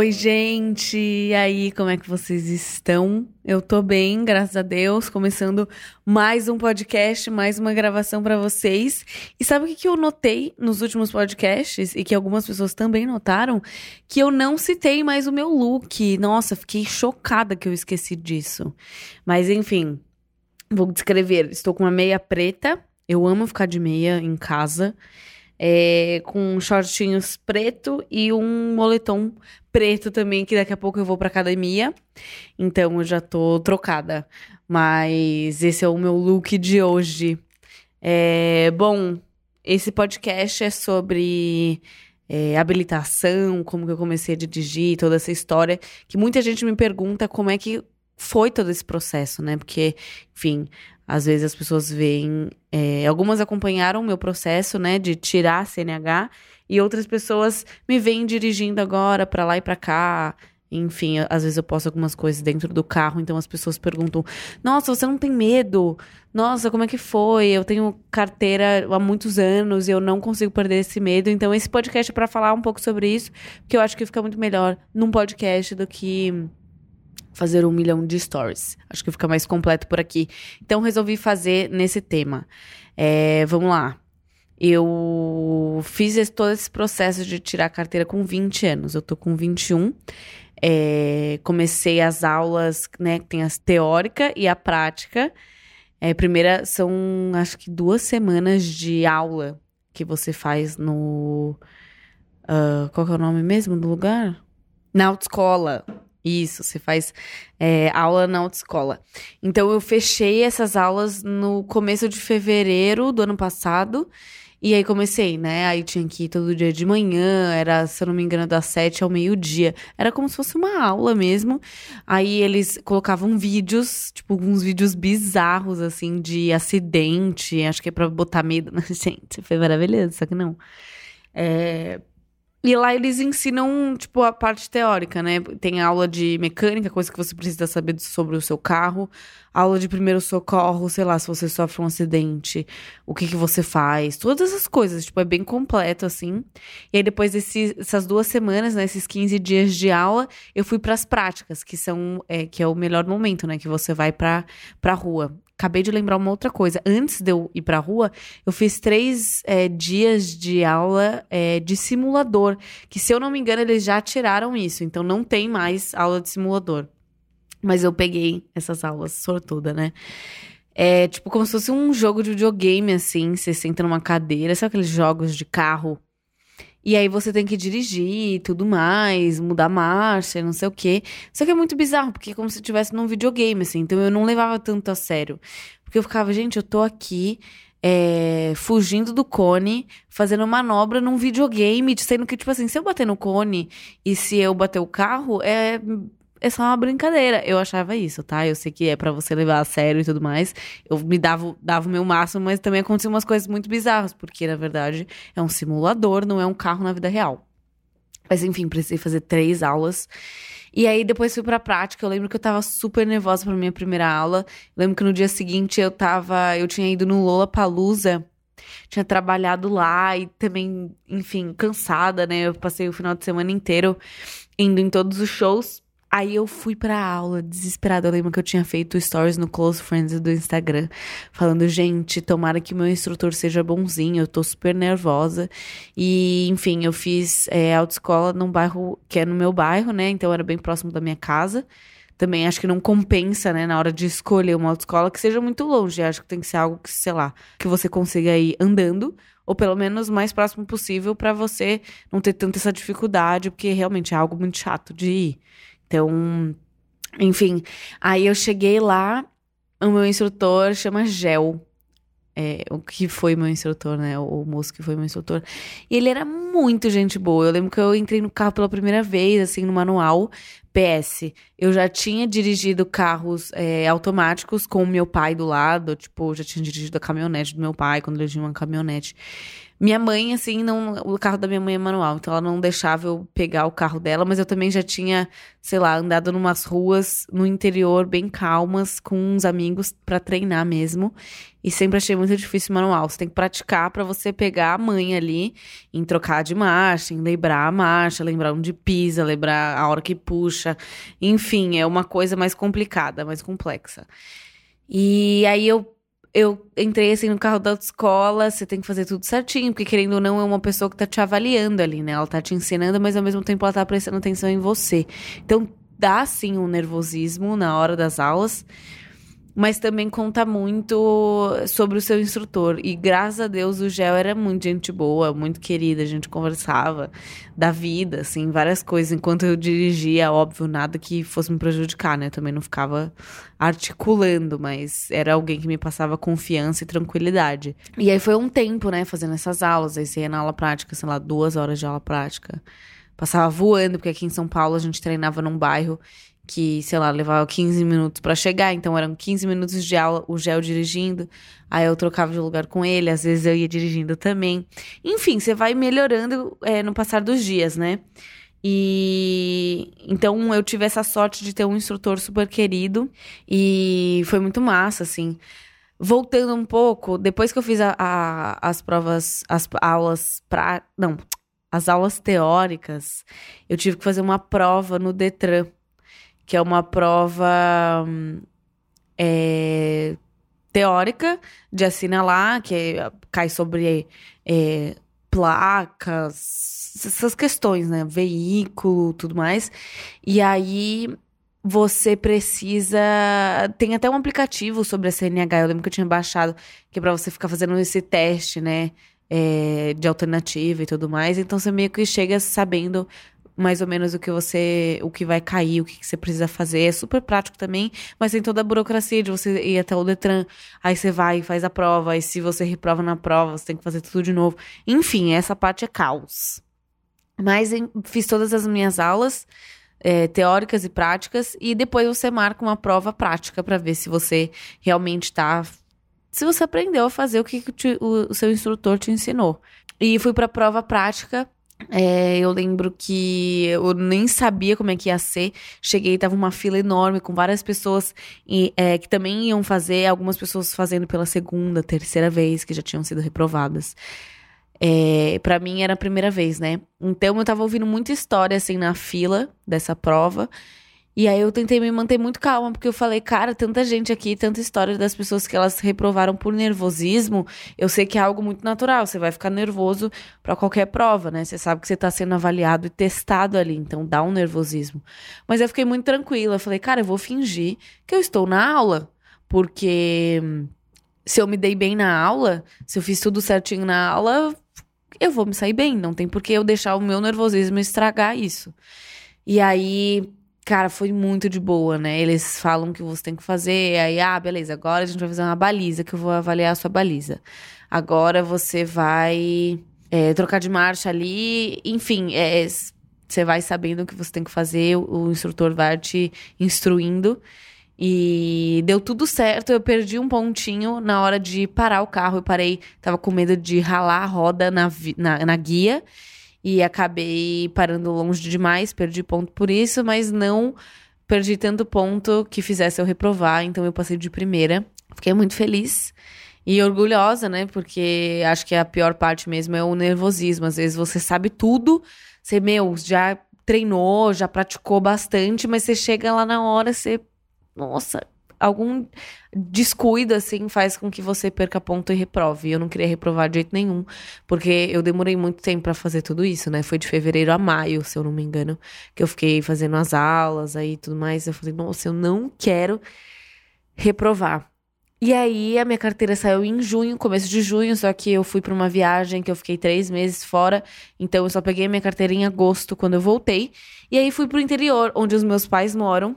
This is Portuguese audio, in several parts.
Oi, gente! E aí, como é que vocês estão? Eu tô bem, graças a Deus, começando mais um podcast, mais uma gravação para vocês. E sabe o que, que eu notei nos últimos podcasts e que algumas pessoas também notaram? Que eu não citei mais o meu look. Nossa, fiquei chocada que eu esqueci disso. Mas enfim, vou descrever. Estou com uma meia preta. Eu amo ficar de meia em casa é, com shortinhos preto e um moletom preto também, que daqui a pouco eu vou pra academia. Então eu já tô trocada. Mas esse é o meu look de hoje. É, bom, esse podcast é sobre é, habilitação, como que eu comecei a dirigir, toda essa história. Que muita gente me pergunta como é que foi todo esse processo, né? Porque, enfim, às vezes as pessoas veem. É, algumas acompanharam o meu processo, né, de tirar a CNH, e outras pessoas me veem dirigindo agora para lá e para cá. Enfim, às vezes eu posto algumas coisas dentro do carro, então as pessoas perguntam: Nossa, você não tem medo? Nossa, como é que foi? Eu tenho carteira há muitos anos e eu não consigo perder esse medo. Então, esse podcast é para falar um pouco sobre isso, porque eu acho que fica muito melhor num podcast do que fazer um milhão de stories. Acho que fica mais completo por aqui. Então, resolvi fazer nesse tema. É, vamos lá. Eu fiz esse, todo esse processo de tirar a carteira com 20 anos. Eu tô com 21. É, comecei as aulas, né? Tem as teórica e a prática. É, primeira são, acho que duas semanas de aula que você faz no. Uh, qual que é o nome mesmo do lugar? Na autoescola. Isso, você faz é, aula na autoescola. Então, eu fechei essas aulas no começo de fevereiro do ano passado. E aí comecei, né? Aí tinha que ir todo dia de manhã, era, se eu não me engano, das sete ao meio-dia. Era como se fosse uma aula mesmo. Aí eles colocavam vídeos, tipo, uns vídeos bizarros, assim, de acidente. Acho que é pra botar medo na gente. Foi maravilhoso, só que não. É, e lá eles ensinam, tipo, a parte teórica, né? Tem aula de mecânica, coisa que você precisa saber sobre o seu carro. Aula de primeiro socorro, sei lá, se você sofre um acidente, o que que você faz. Todas essas coisas, tipo, é bem completo, assim. E aí, depois dessas duas semanas, né, esses 15 dias de aula, eu fui para as práticas, que são, é, que é o melhor momento, né? Que você vai pra, pra rua acabei de lembrar uma outra coisa. Antes de eu ir pra rua, eu fiz três é, dias de aula é, de simulador. Que, se eu não me engano, eles já tiraram isso. Então, não tem mais aula de simulador. Mas eu peguei essas aulas, sortuda, né? É tipo como se fosse um jogo de videogame, assim. Você senta numa cadeira, sabe aqueles jogos de carro e aí você tem que dirigir e tudo mais, mudar marcha, não sei o quê. Só que é muito bizarro, porque é como se estivesse num videogame, assim. Então eu não levava tanto a sério. Porque eu ficava, gente, eu tô aqui é, fugindo do cone, fazendo manobra num videogame, sendo que, tipo assim, se eu bater no cone e se eu bater o carro, é é só uma brincadeira. Eu achava isso, tá? Eu sei que é para você levar a sério e tudo mais. Eu me dava, dava o meu máximo, mas também aconteciam umas coisas muito bizarras, porque na verdade é um simulador, não é um carro na vida real. Mas enfim, precisei fazer três aulas. E aí depois fui pra prática. Eu lembro que eu tava super nervosa pra minha primeira aula. Eu lembro que no dia seguinte eu tava. Eu tinha ido no Lola Palusa. Tinha trabalhado lá e também, enfim, cansada, né? Eu passei o final de semana inteiro indo em todos os shows. Aí eu fui pra aula, desesperada. Eu lembro que eu tinha feito stories no Close Friends do Instagram, falando, gente, tomara que meu instrutor seja bonzinho, eu tô super nervosa. E, enfim, eu fiz é, autoescola num bairro que é no meu bairro, né? Então era bem próximo da minha casa. Também acho que não compensa, né, na hora de escolher uma autoescola que seja muito longe. Acho que tem que ser algo que, sei lá, que você consiga ir andando ou pelo menos mais próximo possível para você não ter tanta essa dificuldade, porque realmente é algo muito chato de ir. Então, enfim, aí eu cheguei lá, o meu instrutor chama Gel. É, o que foi meu instrutor, né? O, moço que foi meu instrutor. E ele era muito gente boa. Eu lembro que eu entrei no carro pela primeira vez, assim, no manual. PS, eu já tinha dirigido carros é, automáticos com o meu pai do lado. Tipo, já tinha dirigido a caminhonete do meu pai quando ele tinha uma caminhonete. Minha mãe, assim, não. O carro da minha mãe é manual, então ela não deixava eu pegar o carro dela, mas eu também já tinha, sei lá, andado numas ruas no interior bem calmas com uns amigos para treinar mesmo. E sempre achei muito difícil manual. Você tem que praticar para você pegar a mãe ali em trocar de marcha, em lembrar a marcha, lembrar onde pisa, lembrar a hora que puxa. Enfim, é uma coisa mais complicada, mais complexa. E aí eu eu entrei assim no carro da autoescola, você tem que fazer tudo certinho, porque querendo ou não é uma pessoa que tá te avaliando ali, né? Ela tá te ensinando, mas ao mesmo tempo ela tá prestando atenção em você. Então dá sim um nervosismo na hora das aulas, mas também conta muito sobre o seu instrutor. E graças a Deus o Gel era muito gente boa, muito querida, a gente conversava da vida, assim, várias coisas. Enquanto eu dirigia, óbvio, nada que fosse me prejudicar, né? Eu também não ficava articulando, mas era alguém que me passava confiança e tranquilidade. E aí foi um tempo, né, fazendo essas aulas. Aí você ia na aula prática, sei lá, duas horas de aula prática. Passava voando, porque aqui em São Paulo a gente treinava num bairro que, sei lá, levava 15 minutos para chegar, então eram 15 minutos de aula, o Gel dirigindo, aí eu trocava de lugar com ele, às vezes eu ia dirigindo também. Enfim, você vai melhorando é, no passar dos dias, né? E então eu tive essa sorte de ter um instrutor super querido e foi muito massa, assim. Voltando um pouco, depois que eu fiz a, a, as provas, as aulas pra. Não, as aulas teóricas, eu tive que fazer uma prova no Detran que é uma prova é, teórica de assinalar, que cai sobre é, placas, essas questões, né? Veículo, tudo mais. E aí você precisa. Tem até um aplicativo sobre a CNH, eu lembro que eu tinha baixado, que é pra você ficar fazendo esse teste, né? É, de alternativa e tudo mais. Então você meio que chega sabendo mais ou menos o que você, o que vai cair, o que, você precisa fazer. É super prático também, mas tem toda a burocracia de você ir até o Detran, aí você vai e faz a prova, e se você reprova na prova, você tem que fazer tudo de novo. Enfim, essa parte é caos. Mas em, fiz todas as minhas aulas é, teóricas e práticas, e depois você marca uma prova prática para ver se você realmente está se você aprendeu a fazer o que o, o seu instrutor te ensinou. E fui para a prova prática é, eu lembro que eu nem sabia como é que ia ser. Cheguei, tava uma fila enorme com várias pessoas e, é, que também iam fazer, algumas pessoas fazendo pela segunda, terceira vez, que já tinham sido reprovadas. É, para mim era a primeira vez, né? Então eu tava ouvindo muita história assim na fila dessa prova. E aí eu tentei me manter muito calma, porque eu falei, cara, tanta gente aqui, tanta história das pessoas que elas reprovaram por nervosismo. Eu sei que é algo muito natural, você vai ficar nervoso para qualquer prova, né? Você sabe que você tá sendo avaliado e testado ali, então dá um nervosismo. Mas eu fiquei muito tranquila, eu falei, cara, eu vou fingir que eu estou na aula, porque se eu me dei bem na aula, se eu fiz tudo certinho na aula, eu vou me sair bem, não tem por que eu deixar o meu nervosismo estragar isso. E aí Cara, foi muito de boa, né? Eles falam que você tem que fazer, aí, ah, beleza, agora a gente vai fazer uma baliza, que eu vou avaliar a sua baliza. Agora você vai é, trocar de marcha ali, enfim, é, você vai sabendo o que você tem que fazer, o, o instrutor vai te instruindo. E deu tudo certo. Eu perdi um pontinho na hora de parar o carro. Eu parei, tava com medo de ralar a roda na, na, na guia e acabei parando longe demais, perdi ponto por isso, mas não perdi tanto ponto que fizesse eu reprovar, então eu passei de primeira. Fiquei muito feliz e orgulhosa, né? Porque acho que a pior parte mesmo é o nervosismo. Às vezes você sabe tudo, você, meu, já treinou, já praticou bastante, mas você chega lá na hora, você. Nossa, algum descuido, assim, faz com que você perca ponto e reprove. Eu não queria reprovar de jeito nenhum, porque eu demorei muito tempo para fazer tudo isso, né? Foi de fevereiro a maio, se eu não me engano, que eu fiquei fazendo as aulas aí e tudo mais. Eu falei, nossa, eu não quero reprovar. E aí a minha carteira saiu em junho, começo de junho, só que eu fui para uma viagem que eu fiquei três meses fora, então eu só peguei minha carteira em agosto quando eu voltei. E aí fui pro interior, onde os meus pais moram.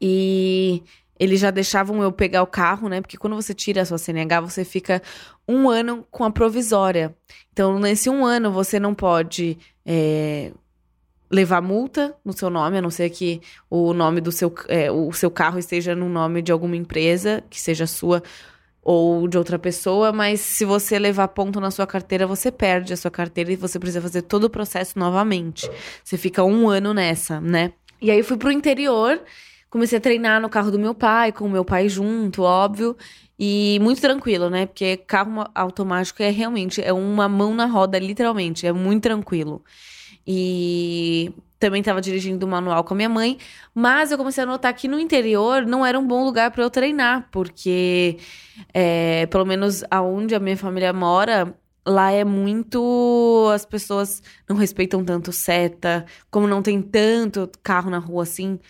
E eles já deixavam eu pegar o carro, né? Porque quando você tira a sua CNH, você fica um ano com a provisória. Então, nesse um ano, você não pode é, levar multa no seu nome, a não ser que o nome do seu, é, o seu carro esteja no nome de alguma empresa, que seja sua. ou de outra pessoa, mas se você levar ponto na sua carteira, você perde a sua carteira e você precisa fazer todo o processo novamente. Você fica um ano nessa, né? E aí eu fui pro interior, comecei a treinar no carro do meu pai, com o meu pai junto, óbvio. E muito tranquilo, né? Porque carro automático é realmente é uma mão na roda, literalmente, é muito tranquilo. E também estava dirigindo manual com a minha mãe, mas eu comecei a notar que no interior não era um bom lugar para eu treinar, porque é, pelo menos aonde a minha família mora, lá é muito. As pessoas não respeitam tanto seta, como não tem tanto carro na rua assim.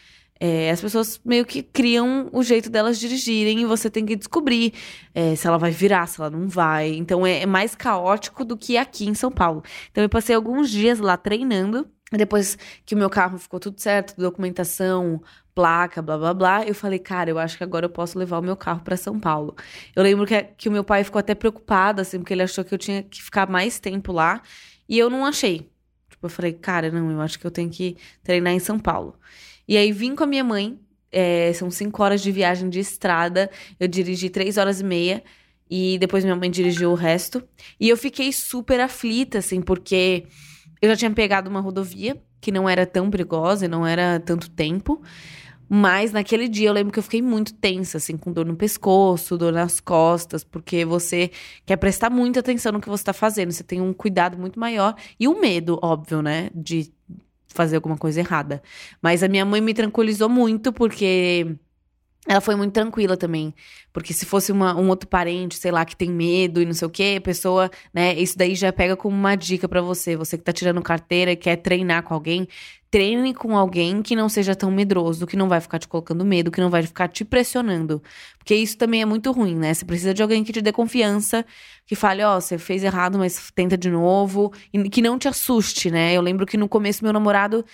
É, as pessoas meio que criam o jeito delas dirigirem e você tem que descobrir é, se ela vai virar, se ela não vai. Então é, é mais caótico do que aqui em São Paulo. Então eu passei alguns dias lá treinando. Depois que o meu carro ficou tudo certo, documentação, placa, blá blá blá, eu falei, cara, eu acho que agora eu posso levar o meu carro para São Paulo. Eu lembro que, que o meu pai ficou até preocupado, assim, porque ele achou que eu tinha que ficar mais tempo lá e eu não achei. Tipo, eu falei, cara, não, eu acho que eu tenho que treinar em São Paulo. E aí vim com a minha mãe, é, são cinco horas de viagem de estrada, eu dirigi três horas e meia. E depois minha mãe dirigiu o resto. E eu fiquei super aflita, assim, porque eu já tinha pegado uma rodovia que não era tão perigosa e não era tanto tempo. Mas naquele dia eu lembro que eu fiquei muito tensa, assim, com dor no pescoço, dor nas costas, porque você quer prestar muita atenção no que você tá fazendo. Você tem um cuidado muito maior e um medo, óbvio, né? De fazer alguma coisa errada. Mas a minha mãe me tranquilizou muito, porque ela foi muito tranquila também. Porque se fosse uma, um outro parente, sei lá, que tem medo e não sei o quê, a pessoa, né? Isso daí já pega como uma dica para você. Você que tá tirando carteira e quer treinar com alguém, treine com alguém que não seja tão medroso, que não vai ficar te colocando medo, que não vai ficar te pressionando. Porque isso também é muito ruim, né? Você precisa de alguém que te dê confiança, que fale, ó, oh, você fez errado, mas tenta de novo. E que não te assuste, né? Eu lembro que no começo meu namorado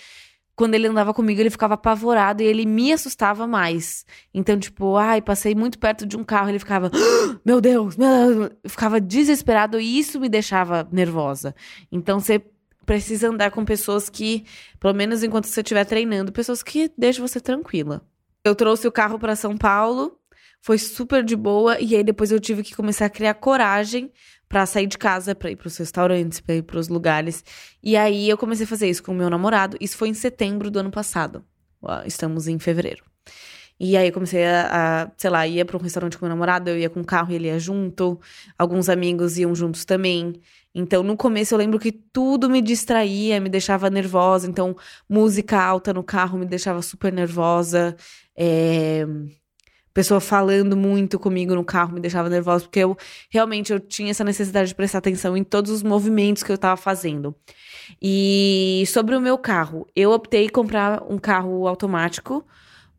quando ele andava comigo, ele ficava apavorado e ele me assustava mais. Então, tipo, ai, passei muito perto de um carro, ele ficava, ah, meu Deus, meu Deus, eu ficava desesperado e isso me deixava nervosa. Então, você precisa andar com pessoas que, pelo menos enquanto você estiver treinando, pessoas que deixam você tranquila. Eu trouxe o carro para São Paulo, foi super de boa e aí depois eu tive que começar a criar coragem para sair de casa, para ir para os restaurantes, para ir para os lugares. E aí eu comecei a fazer isso com o meu namorado. Isso foi em setembro do ano passado. Estamos em fevereiro. E aí eu comecei a, a sei lá, ia para um restaurante com meu namorado, eu ia com o carro e ele ia junto. Alguns amigos iam juntos também. Então, no começo eu lembro que tudo me distraía, me deixava nervosa. Então, música alta no carro me deixava super nervosa. É pessoa falando muito comigo no carro me deixava nervosa, porque eu realmente eu tinha essa necessidade de prestar atenção em todos os movimentos que eu estava fazendo. E sobre o meu carro, eu optei comprar um carro automático,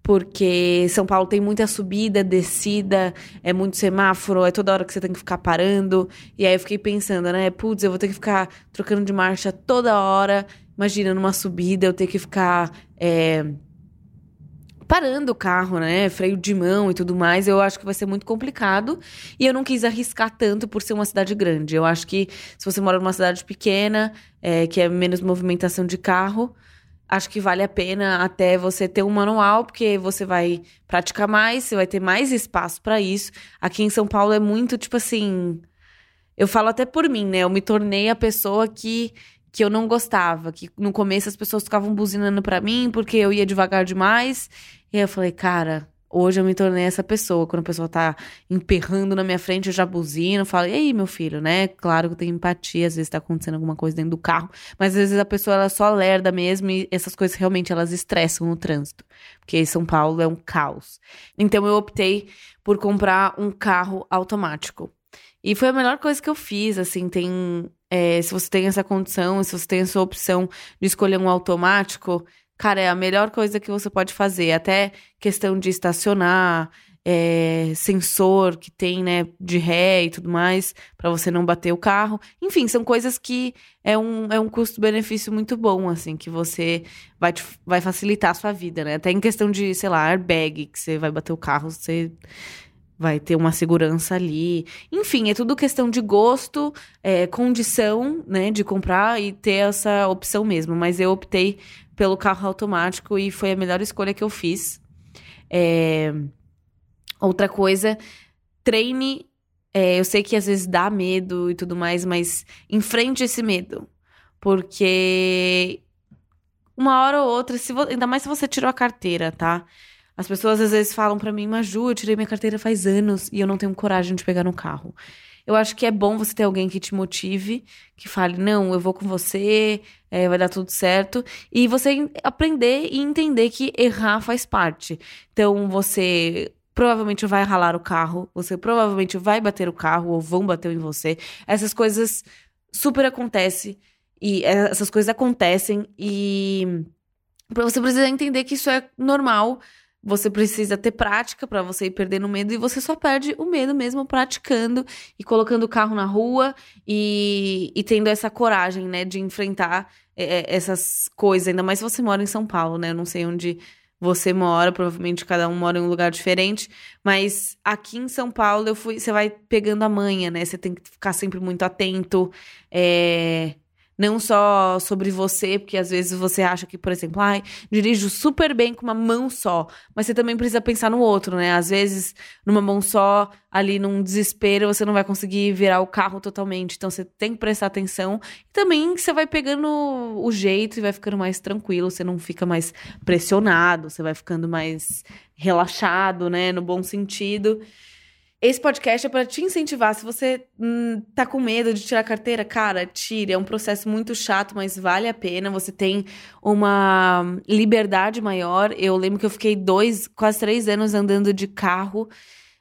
porque São Paulo tem muita subida, descida, é muito semáforo, é toda hora que você tem que ficar parando. E aí eu fiquei pensando, né, putz, eu vou ter que ficar trocando de marcha toda hora. Imagina numa subida eu ter que ficar é, parando o carro, né? Freio de mão e tudo mais, eu acho que vai ser muito complicado. E eu não quis arriscar tanto por ser uma cidade grande. Eu acho que se você mora numa cidade pequena, é, que é menos movimentação de carro, acho que vale a pena até você ter um manual, porque você vai praticar mais, você vai ter mais espaço para isso. Aqui em São Paulo é muito tipo assim. Eu falo até por mim, né? Eu me tornei a pessoa que que eu não gostava, que no começo as pessoas ficavam buzinando para mim porque eu ia devagar demais e aí eu falei, cara, hoje eu me tornei essa pessoa. Quando a pessoa tá emperrando na minha frente, eu já buzino, falo, e aí, meu filho, né? Claro que eu tenho empatia, às vezes tá acontecendo alguma coisa dentro do carro, mas às vezes a pessoa ela só lerda mesmo e essas coisas realmente elas estressam no trânsito. Porque São Paulo é um caos. Então eu optei por comprar um carro automático. E foi a melhor coisa que eu fiz, assim, tem. É, se você tem essa condição, se você tem essa opção de escolher um automático, Cara, é a melhor coisa que você pode fazer. Até questão de estacionar, é, sensor que tem, né, de ré e tudo mais, para você não bater o carro. Enfim, são coisas que é um, é um custo-benefício muito bom, assim, que você vai, te, vai facilitar a sua vida, né? Até em questão de, sei lá, airbag, que você vai bater o carro, você vai ter uma segurança ali. Enfim, é tudo questão de gosto, é, condição, né, de comprar e ter essa opção mesmo. Mas eu optei pelo carro automático e foi a melhor escolha que eu fiz. É... Outra coisa, treine É, eu sei que às vezes dá medo e tudo mais, mas enfrente esse medo. Porque uma hora ou outra, se vo... ainda mais se você tirou a carteira, tá? As pessoas às vezes falam para mim, Maju, eu tirei minha carteira faz anos e eu não tenho coragem de pegar no carro. Eu acho que é bom você ter alguém que te motive, que fale, não, eu vou com você, é, vai dar tudo certo. E você aprender e entender que errar faz parte. Então, você provavelmente vai ralar o carro, você provavelmente vai bater o carro ou vão bater em você. Essas coisas super acontecem. E é, essas coisas acontecem e você precisa entender que isso é normal. Você precisa ter prática para você ir perdendo medo e você só perde o medo mesmo praticando e colocando o carro na rua e, e tendo essa coragem, né, de enfrentar é, é, essas coisas. Ainda mais se você mora em São Paulo, né? Eu não sei onde você mora, provavelmente cada um mora em um lugar diferente, mas aqui em São Paulo eu fui, você vai pegando a manha, né? Você tem que ficar sempre muito atento. É, não só sobre você, porque às vezes você acha que, por exemplo, ai, dirijo super bem com uma mão só, mas você também precisa pensar no outro, né? Às vezes, numa mão só, ali num desespero, você não vai conseguir virar o carro totalmente. Então você tem que prestar atenção. E também você vai pegando o jeito e vai ficando mais tranquilo, você não fica mais pressionado, você vai ficando mais relaxado, né, no bom sentido. Esse podcast é para te incentivar. Se você hum, tá com medo de tirar carteira, cara, tire. É um processo muito chato, mas vale a pena. Você tem uma liberdade maior. Eu lembro que eu fiquei dois, quase três anos andando de carro.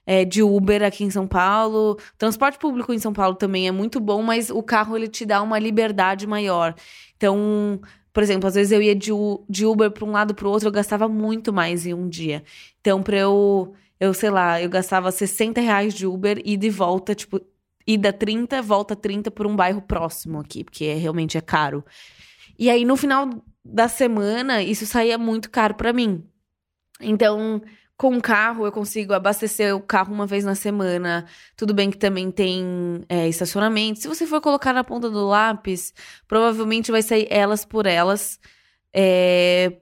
É, de Uber aqui em São Paulo. Transporte público em São Paulo também é muito bom, mas o carro ele te dá uma liberdade maior. Então, por exemplo, às vezes eu ia de, de Uber para um lado para o outro, eu gastava muito mais em um dia. Então, para eu eu, sei lá, eu gastava 60 reais de Uber e de volta, tipo, ida 30, volta 30 por um bairro próximo aqui, porque é, realmente é caro. E aí, no final da semana, isso saía muito caro para mim. Então, com o carro, eu consigo abastecer o carro uma vez na semana. Tudo bem que também tem é, estacionamento. Se você for colocar na ponta do lápis, provavelmente vai sair elas por elas. É,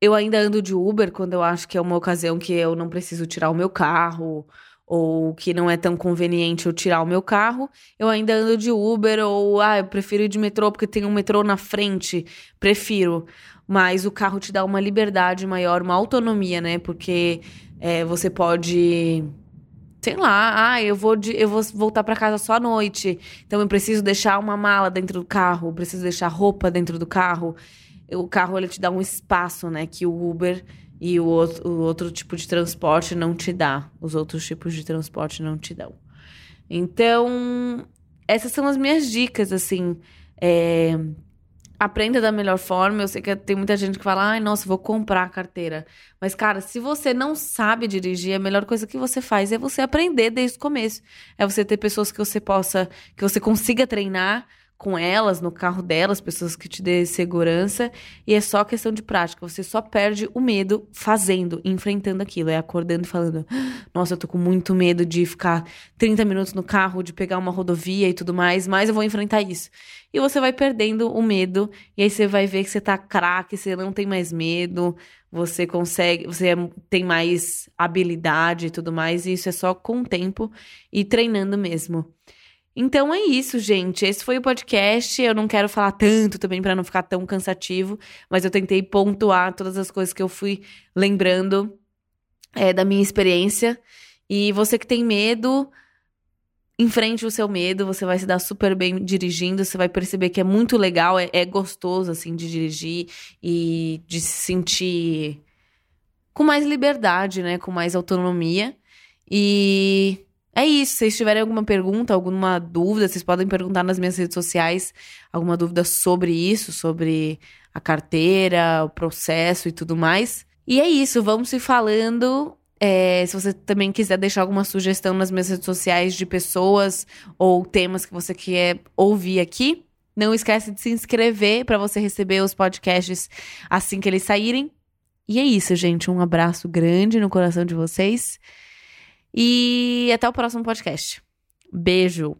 eu ainda ando de Uber quando eu acho que é uma ocasião que eu não preciso tirar o meu carro ou que não é tão conveniente eu tirar o meu carro, eu ainda ando de Uber ou ah, eu prefiro ir de metrô porque tem um metrô na frente, prefiro. Mas o carro te dá uma liberdade maior, uma autonomia, né? Porque é, você pode sei lá, ah, eu vou de, eu vou voltar para casa só à noite. Então eu preciso deixar uma mala dentro do carro, preciso deixar roupa dentro do carro o carro ele te dá um espaço, né? Que o Uber e o outro, o outro tipo de transporte não te dá. Os outros tipos de transporte não te dão. Então, essas são as minhas dicas, assim. É, aprenda da melhor forma. Eu sei que tem muita gente que fala, ai, nossa, vou comprar a carteira. Mas, cara, se você não sabe dirigir, a melhor coisa que você faz é você aprender desde o começo. É você ter pessoas que você possa, que você consiga treinar com elas, no carro delas, pessoas que te dê segurança, e é só questão de prática. Você só perde o medo fazendo, enfrentando aquilo, é acordando e falando: "Nossa, eu tô com muito medo de ficar 30 minutos no carro, de pegar uma rodovia e tudo mais, mas eu vou enfrentar isso". E você vai perdendo o medo, e aí você vai ver que você tá craque, você não tem mais medo, você consegue, você tem mais habilidade e tudo mais, e isso é só com o tempo e treinando mesmo. Então é isso, gente. Esse foi o podcast. Eu não quero falar tanto também para não ficar tão cansativo, mas eu tentei pontuar todas as coisas que eu fui lembrando é, da minha experiência. E você que tem medo, enfrente o seu medo, você vai se dar super bem dirigindo, você vai perceber que é muito legal, é, é gostoso, assim, de dirigir e de se sentir com mais liberdade, né? Com mais autonomia. E é isso. Se vocês tiverem alguma pergunta, alguma dúvida, vocês podem perguntar nas minhas redes sociais alguma dúvida sobre isso, sobre a carteira, o processo e tudo mais. E é isso, vamos se falando. É, se você também quiser deixar alguma sugestão nas minhas redes sociais de pessoas ou temas que você quer ouvir aqui, não esquece de se inscrever para você receber os podcasts assim que eles saírem. E é isso, gente. Um abraço grande no coração de vocês. E até o próximo podcast. Beijo!